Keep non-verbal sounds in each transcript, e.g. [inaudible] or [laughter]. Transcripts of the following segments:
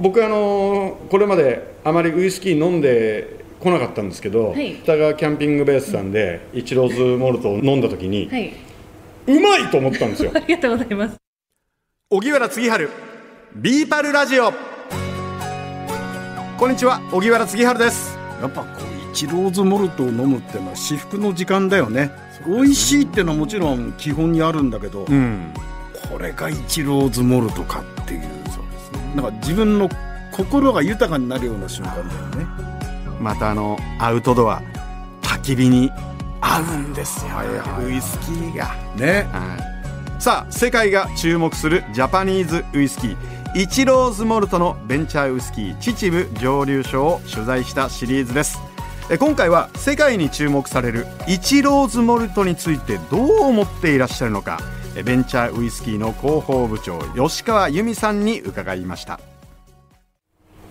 僕あのこれまであまりウイスキー飲んでこなかったんですけど、はい、北川キャンピングベースさんで、イチローズモルトを飲んだ時に、はい、うまいと思ったんですよ。[laughs] ありがとうございます。荻原次春ビーパルラジオ。こんにちは荻原次春です。やっぱこうイチローズモルトを飲むっていうのは至福の時間だよね。美味しいっていうのはもちろん基本にあるんだけど、うん、これがイチローズモルトかっていうなんか自分の心が豊かになるような瞬間だよね。またあのアウトドア焚き火に合うんですよ、はいはい、ウイスキーが。ね、はい、さあ世界が注目するジャパニーズウイスキーイチローズモルトのベンチャーウイスキー秩父蒸留所を取材したシリーズです。今回は世界に注目されるイチローズモルトについてどう思っていらっしゃるのかベンチャーウイスキーの広報部長吉川由美さんに伺いました。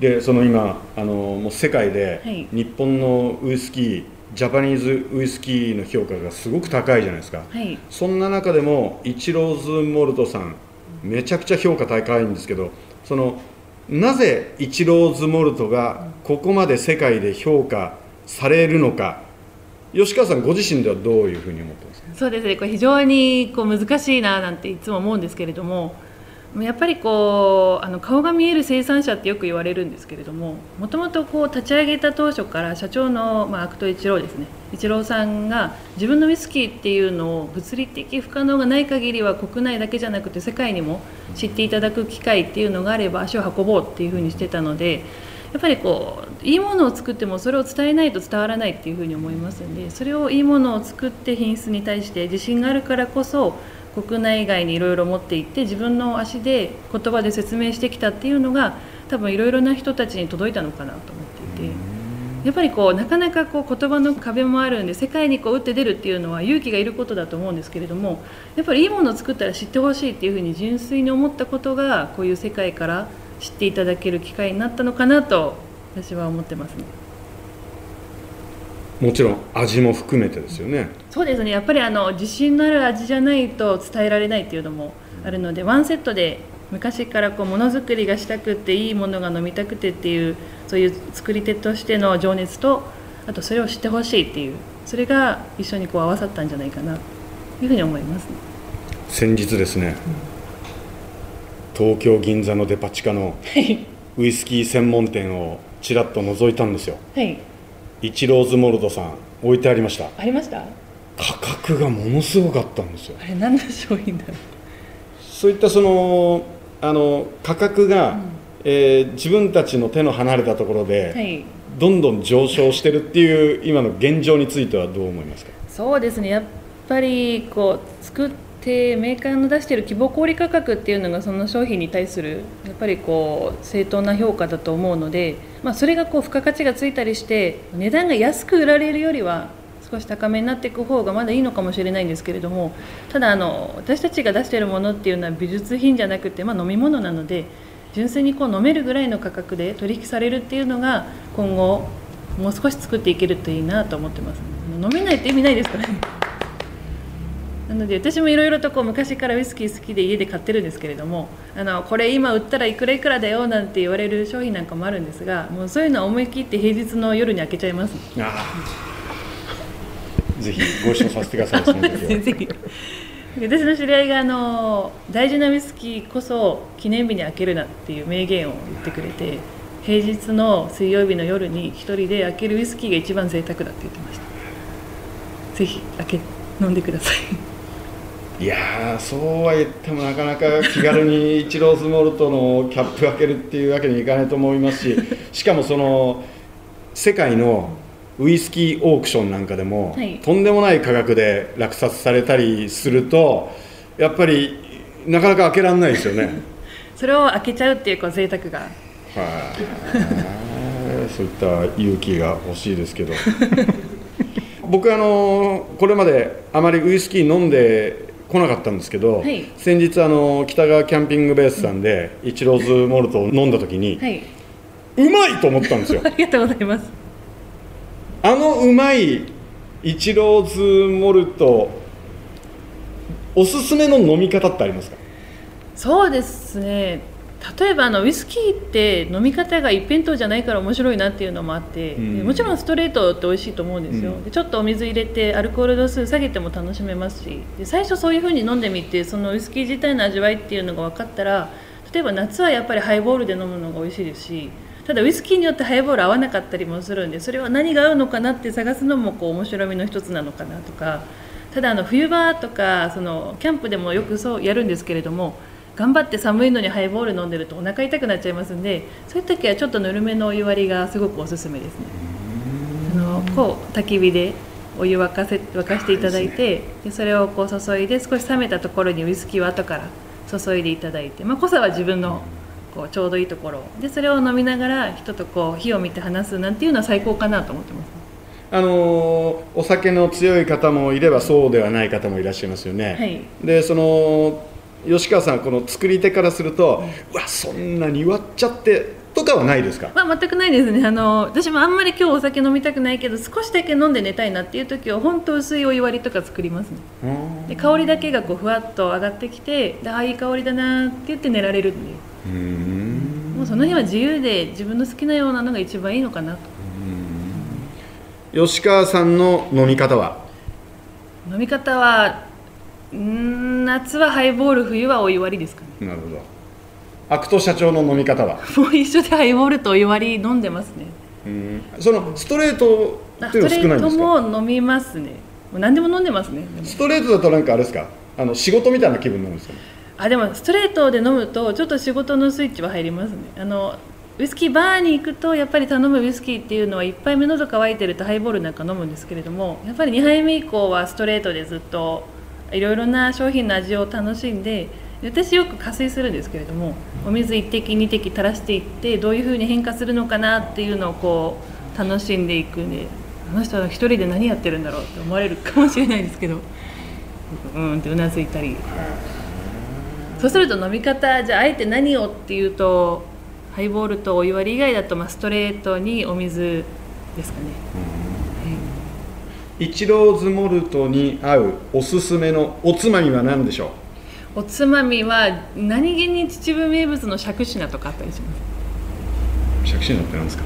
でその今あのもう世界で日本のウイスキー、はい、ジャパニーズウイスキーの評価がすごく高いじゃないですか、はい、そんな中でもイチローズモルトさんめちゃくちゃ評価高いんですけどそのなぜイチローズモルトがここまで世界で評価されるのか吉川さんご自身ではどういうふうに思ってますか？そうですねこれ非常にこう難しいななんていつも思うんですけれどもやっぱりこうあの顔が見える生産者ってよく言われるんですけれどももともとこう立ち上げた当初から社長の、まあ、肥土伊知郎ですね伊知郎さんが自分のウイスキーっていうのを物理的不可能がない限りは国内だけじゃなくて世界にも知っていただく機会っていうのがあれば足を運ぼうっていうふうにしてたのでやっぱりこういいものを作ってもそれを伝えないと伝わらないっていうふうに思いますのでそれをいいものを作って品質に対して自信があるからこそ国内外にいろいろ持っていって自分の足で言葉で説明してきたっていうのが多分いろいろな人たちに届いたのかなと思っていてやっぱりこうなかなかこう言葉の壁もあるんで世界にこう打って出るっていうのは勇気がいることだと思うんですけれどもやっぱりいいものを作ったら知ってほしいっていうふうに純粋に思ったことがこういう世界から知っていただける機会になったのかなと私は思ってますね。もちろん味も含めてですよね。そうですね。やっぱりあの自信のある味じゃないと伝えられないっていうのもあるのでワンセットで昔からこうものづくりがしたくていいものが飲みたくてっていうそういう作り手としての情熱とあとそれを知ってほしいっていうそれが一緒にこう合わさったんじゃないかなというふうに思います、ね、先日ですね、うん、東京銀座のデパ地下のウイスキー専門店をちらっと覗いたんですよ、はい。イチローズモルトさん置いてありました。ありました？価格がものすごかったんですよ。あれ何の商品だろう？そういったそのあの価格が、うん、えー、自分たちの手の離れたところで、はい、どんどん上昇してるっていう今の現状についてはどう思いますか？そうですね。やっぱりこう作ってメーカーの出している希望小売価格っていうのがその商品に対するやっぱりこう正当な評価だと思うのでまあ、それがこう付加価値がついたりして値段が安く売られるよりは少し高めになっていく方がまだいいのかもしれないんですけれどもただあの私たちが出しているものっていうのは美術品じゃなくて、まあ、飲み物なので純粋にこう飲めるぐらいの価格で取引されるっていうのが今後もう少し作っていけるといいなと思ってます。飲めないって意味ないですからね。なので私もいろいろとこう昔からウイスキー好きで家で買ってるんですけれどもあのこれ今売ったらいくらいくらだよなんて言われる商品なんかもあるんですがもうそういうのは思い切って平日の夜に開けちゃいます。ぜひご一緒させてください [laughs] 私の知り合いがあの大事なウイスキーこそ記念日に開けるなっていう名言を言ってくれて平日の水曜日の夜に一人で開けるウイスキーが一番贅沢だって言ってました。ぜひ開け飲んでくださいいやそうは言ってもなかなか気軽にイチローズモルトのキャップ開けるっていうわけにいかないと思いますししかもその世界のウイスキーオークションなんかでも、はい、とんでもない価格で落札されたりするとやっぱりなかなか開けられないですよね。[laughs] それを開けちゃうっていうこう贅沢が。はい、そういった勇気が欲しいですけど。僕あのこれまであまりウイスキー飲んで来なかったんですけど、はい、先日あの北川キャンピングベースさんでイチローズモルトを飲んだ時に、はい、うまいと思ったんですよ。[laughs] ありがとうございます。あのうまいイチローズモルトおすすめの飲み方ってありますか？そうですね例えばあのウイスキーって飲み方が一辺倒じゃないから面白いなっていうのもあって、うん、もちろんストレートって美味しいと思うんですよ、うん、ちょっとお水入れてアルコール度数下げても楽しめますしで最初そういう風に飲んでみてそのウイスキー自体の味わいっていうのが分かったら例えば夏はやっぱりハイボールで飲むのが美味しいですしただウイスキーによってハイボール合わなかったりもするんでそれは何が合うのかなって探すのもこう面白みの一つなのかなとかただあの冬場とかそのキャンプでもよくそうやるんですけれども頑張って寒いのにハイボール飲んでるとお腹痛くなっちゃいますんでそういう時はちょっとぬるめのお湯割りがすごくおすすめですね。あのこう焚き火でお湯沸かせ沸かしていただいてでそれをこう注いで少し冷めたところにウイスキーを後から注いでいただいて、まあ、濃さは自分のこうちょうどいいところ。でそれを飲みながら人とこう火を見て話すなんていうのは最高かなと思ってます、あのお酒の強い方もいればそうではない方もいらっしゃいますよね、はい、でその吉川さんこの作り手からすると、うわそんなに割っちゃってとかはないですか、まあ、全くないですね。あの私もあんまり今日お酒飲みたくないけど少しだけ飲んで寝たいなっていう時は本当薄いお湯割りとか作りますね。で香りだけがこうふわっと上がってきてああいい香りだなって言って寝られるん。でもうその日は自由で自分の好きなようなのが一番いいのかなと。吉川さんの飲み方は？飲み方はうん夏はハイボール冬はお湯割りですか？ねなるほど。肥土社長の飲み方は？[laughs] もう一緒でハイボールとお湯割り飲んでますね。うん。そのストレートっていうの少ないんですか？ストレートも飲みますね。何でも飲んでますね。ストレートだとなんかあれですか？あの仕事みたいな気分になるんですか、ね、あでもストレートで飲むとちょっと仕事のスイッチは入りますね。あのウイスキーバーに行くとやっぱり頼むウイスキーっていうのは1杯目喉乾いてるとハイボールなんか飲むんですけれどもやっぱり2杯目以降はストレートでずっといろいろな商品の味を楽しんで私よく加水するんですけれどもお水1滴2滴垂らしていってどういうふうに変化するのかなっていうのをこう楽しんでいくんであの人は一人で何やってるんだろうって思われるかもしれないですけど。うんってうなずいたり。そうすると飲み方じゃああえて何をっていうとハイボールとお湯割り以外だとまあストレートにお水ですかね。イチローズモルトに合うおすすめのおつまみは何でしょう？おつまみは何気に秩父名物のしゃくしなとかあったりします。しゃくしなって何ですか？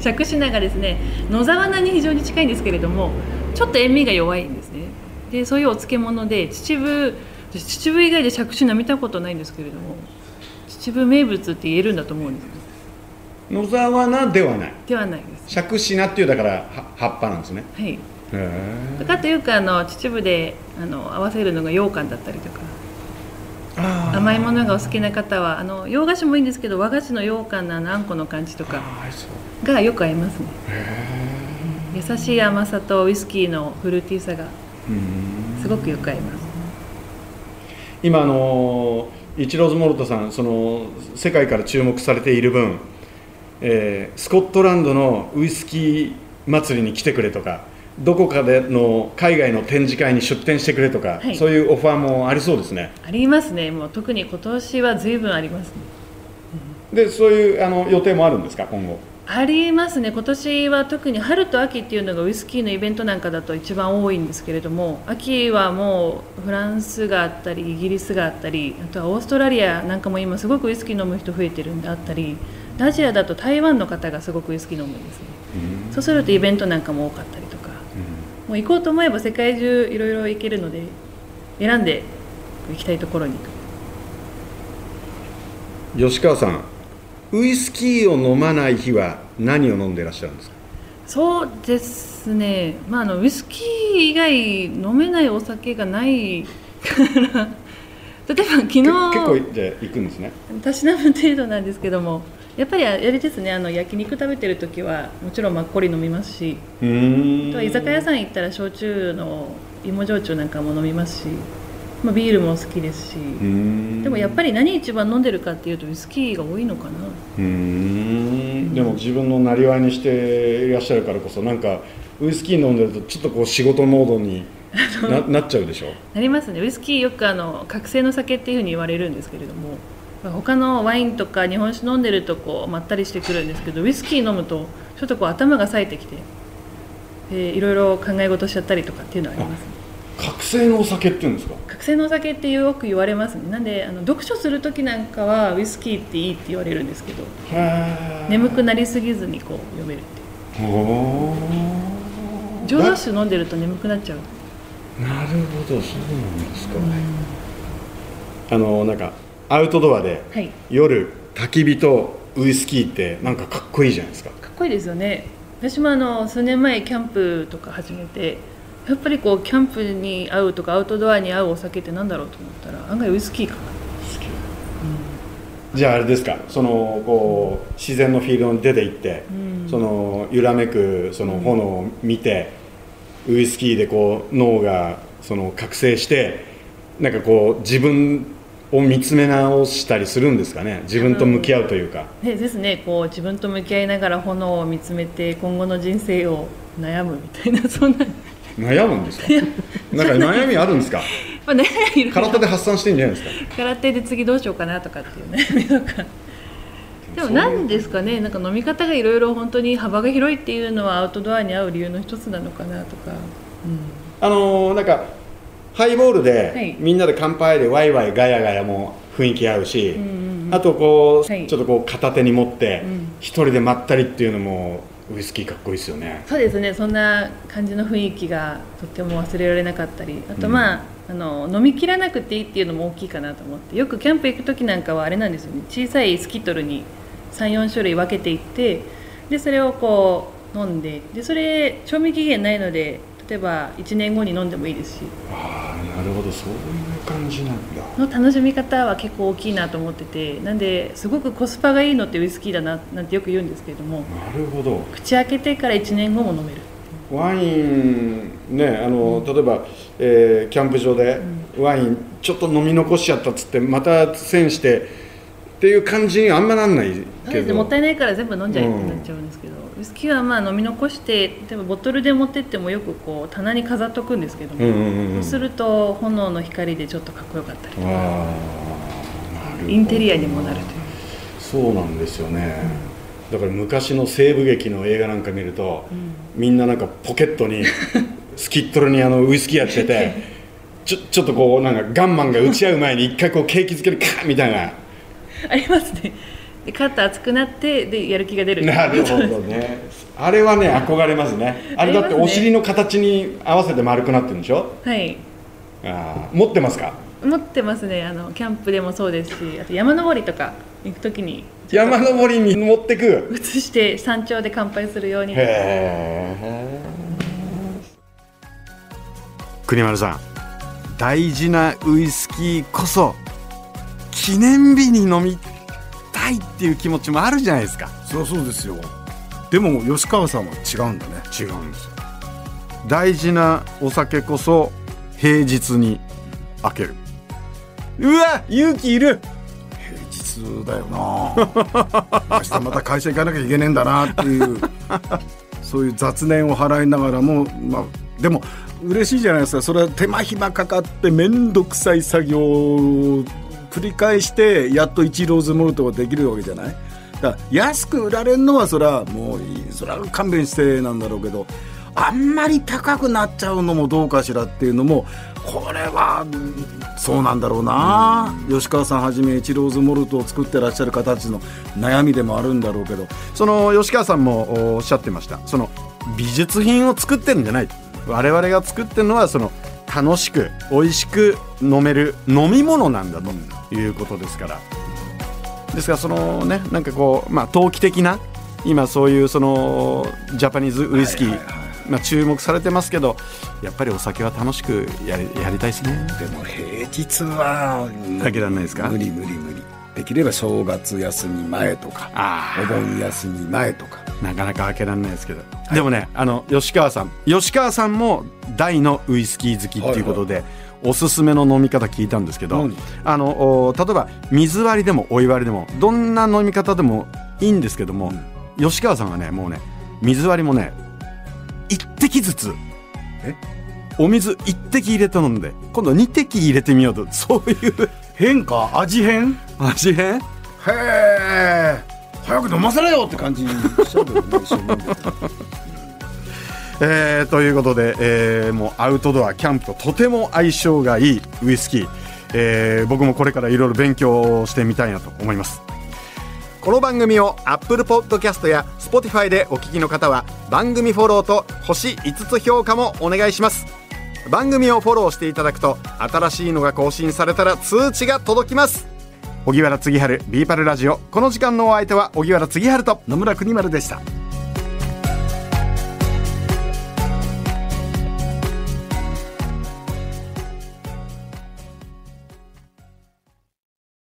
しゃくしながですね野沢菜に非常に近いんですけれどもちょっと塩味が弱いんですね。でそういうお漬物で秩父秩父以外でしゃくしな見たことないんですけれども秩父名物って言えるんだと思うんです野沢菜ではない。ではないです。尺品っていうだから葉っぱなんですね。はい。かというかあの秩父であの合わせるのが羊羹だったりとか。甘いものがお好きな方はあの洋菓子もいいんですけど和菓子の羊羹のあのあんこの感じとかがよく合いますね。優しい甘さとウイスキーのフルーティーさがすごくよく合います。今あのイチローズモルトさんその世界から注目されている分えー、スコットランドのウイスキー祭りに来てくれとかどこかでの海外の展示会に出展してくれとか、はい、そういうオファーもありそうですね。ありますね。もう特に今年は随分ありますね、うん、でそういうあの予定もあるんですか今後？ありますね。今年は特に春と秋っていうのがウイスキーのイベントなんかだと一番多いんですけれども秋はもうフランスがあったりイギリスがあったりあとはオーストラリアなんかも今すごくウイスキー飲む人増えてるんであったりアジアだと台湾の方がすごくウイスキー飲むんですね、うん、そうするとイベントなんかも多かったりとか、うん、もう行こうと思えば世界中いろいろ行けるので選んで行きたいところに。行く吉川さんウイスキーを飲まない日は何を飲んでいらっしゃるんですか？そうですね、まあ、あのウイスキー以外飲めないお酒がないから。[laughs] 例えば昨日結構じゃ行くんですね？たしなむ程度なんですけども。やっぱりあれですね。あの焼肉食べてる時はもちろんマッコリ飲みますし。とは居酒屋さん行ったら焼酎の芋焼酎なんかも飲みますし、まあ、ビールも好きですしでもやっぱり何一番飲んでるかっていうとウイスキーが多いのかな。うん。でも自分のなりわいにしていらっしゃるからこそなんかウイスキー飲んでるとちょっとこう仕事モードにななっちゃうでしょ？なりますね。ウイスキーよくあの覚醒の酒っていうふうに言われるんですけれども他のワインとか日本酒飲んでるとこうまったりしてくるんですけどウイスキー飲むとちょっとこう頭が冴えてきて、えー、いろいろ考え事しちゃったりとかっていうのはあります、ね、覚醒のお酒って言うんですか？覚醒のお酒ってよく言われますね。なんであの読書する時なんかはウイスキーっていいって言われるんですけど眠くなりすぎずにこう読めるっていう。浄土酒飲んでると眠くなっちゃう。なるほどそうなんですか、あのなんかアウトドアで、はい、夜焚き火とウイスキーってなんかかっこいいじゃないですか。かっこいいですよね。私もあの数年前キャンプとか始めてやっぱりこうキャンプに合うとかアウトドアに合うお酒ってなんだろうと思ったら案外ウイスキーかな。じゃああれですか。そのこう自然のフィールドに出て行って、うん、その揺らめくその炎を見て、うん、ウイスキーでこう脳がその覚醒してなんかこう自分を見つめ直したりするんですかね。自分と向き合うというか、ね、ですね。こう自分と向き合いながら炎を見つめて今後の人生を悩むみたいなそんな悩むんですか？なんか悩みあるんですか？[laughs] まあ、ね、空手で発散してんじゃないですか？空手で次どうしようかなとかっていう悩みとか。でも何ですかね？なんか飲み方がいろいろ本当に幅が広いっていうのはアウトドアに合う理由の一つなのかなとか、うん、あのー、なんかハイボールで、みんなで乾杯でワイワイガヤガヤも雰囲気合うし、うんうんうん、あとこう、はい、ちょっとこう片手に持って一、人でまったりっていうのもウイスキーかっこいいですよね。そうですね。そんな感じの雰囲気がとっても忘れられなかったり。あとまあうん、あの飲みきらなくていいっていうのも大きいかなと思ってよくキャンプ行く時なんかはあれなんですよね。小さいスキットルに34種類分けていってでそれをこう飲んででそれ賞味期限ないので例えば1年後に飲んでもいいですし。ああなるほどそういう感じなんだ。の楽しみ方は結構大きいなと思っててなんですごくコスパがいいのってウイスキーだななんてよく言うんですけれども。なるほど。口開けてから1年後も飲めるワインねあの、うん、例えば、えー、キャンプ場でワインちょっと飲み残しちゃったっつってまた栓してっていう感じにあんまなんないけど。もったいないから全部飲んじゃえってなっちゃうんですけど、ウイスキーはまあ飲み残して例えばボトルで持ってってもよくこう棚に飾っとくんですけども、そうすると炎の光でちょっとかっこよかったりとか。インテリアにもなるという。そうなんですよね、うん、だから昔の西部劇の映画なんか見ると、うん、みんななんかポケットに [laughs] スキットルにあのウイスキーやっててちょちょっとこうなんかガンマンが打ち合う前に一回こう景気づけるカーみたいなありますね。でカット熱くなってでやる気が出る。なるほどね。あれはね憧れますね。あれだってお尻の形に合わせて丸くなってるんでしょ？はい。あ持ってますか？持ってますね。あのキャンプでもそうですしあと山登りとか行く時に。山登りに持ってく？移して山頂で乾杯するように。へえ国丸さん大事なウイスキーこそ記念日に飲みたいっていう気持ちもあるじゃないですか。そうそうですよ。でも吉川さんは違うんだね。違うんです大事なお酒こそ平日に開ける。うわ勇気いる。平日だよな。[laughs] 明日また会社行かなきゃいけねえんだなっていう。そういう雑念を払いながらもまあでも嬉しいじゃないですか。それは手間暇かかって面倒くさい作業繰り返してやっと1ローズモルトができるわけじゃない？だから安く売られるのはそれはもうそれは勘弁してなんだろうけどあんまり高くなっちゃうのもどうかしらっていうのもこれはそうなんだろうな、うん、吉川さんはじめ1ローズモルトを作ってらっしゃる方たちの悩みでもあるんだろうけどその吉川さんもおっしゃってました。その美術品を作ってるんじゃない。我々が作ってるのはその楽しく美味しく飲める飲み物なんだということですから。ですからそのねなんかこうまあ投機的な今そういうそのジャパニーズウイスキー、まあ、注目されてますけどやっぱりお酒は楽しくやりやりたいですね。でも平日はられないですか？無理無理無理。できれば正月休み前とかお盆休み前とかなかなか開けられないですけど、はい、でもねあの吉川さん。吉川さんも大のウイスキー好きっていうことで、はい。はい、おすすめの飲み方聞いたんですけど、あの例えば水割りでもお湯割りでもどんな飲み方でもいいんですけども、うん、吉川さんはねもうね水割りもね一滴ずつお水一滴入れて飲んで今度二滴入れてみようとそういう。変か？味変？[laughs] 味変？へえ早く飲ませろよって感じにしちゃうけどね [laughs] えー、ということで、えー、もうアウトドアキャンプととても相性がいいウイスキー、えー、僕もこれからいろいろ勉強してみたいなと思います。この番組を Apple Podcast や Spotify でお聞きの方は番組フォローと星5つ評価もお願いします。番組をフォローしていただくと新しいのが更新されたら通知が届きます荻原次春ビーパルラジオ。この時間のお相手は荻原次春と野村国丸でした。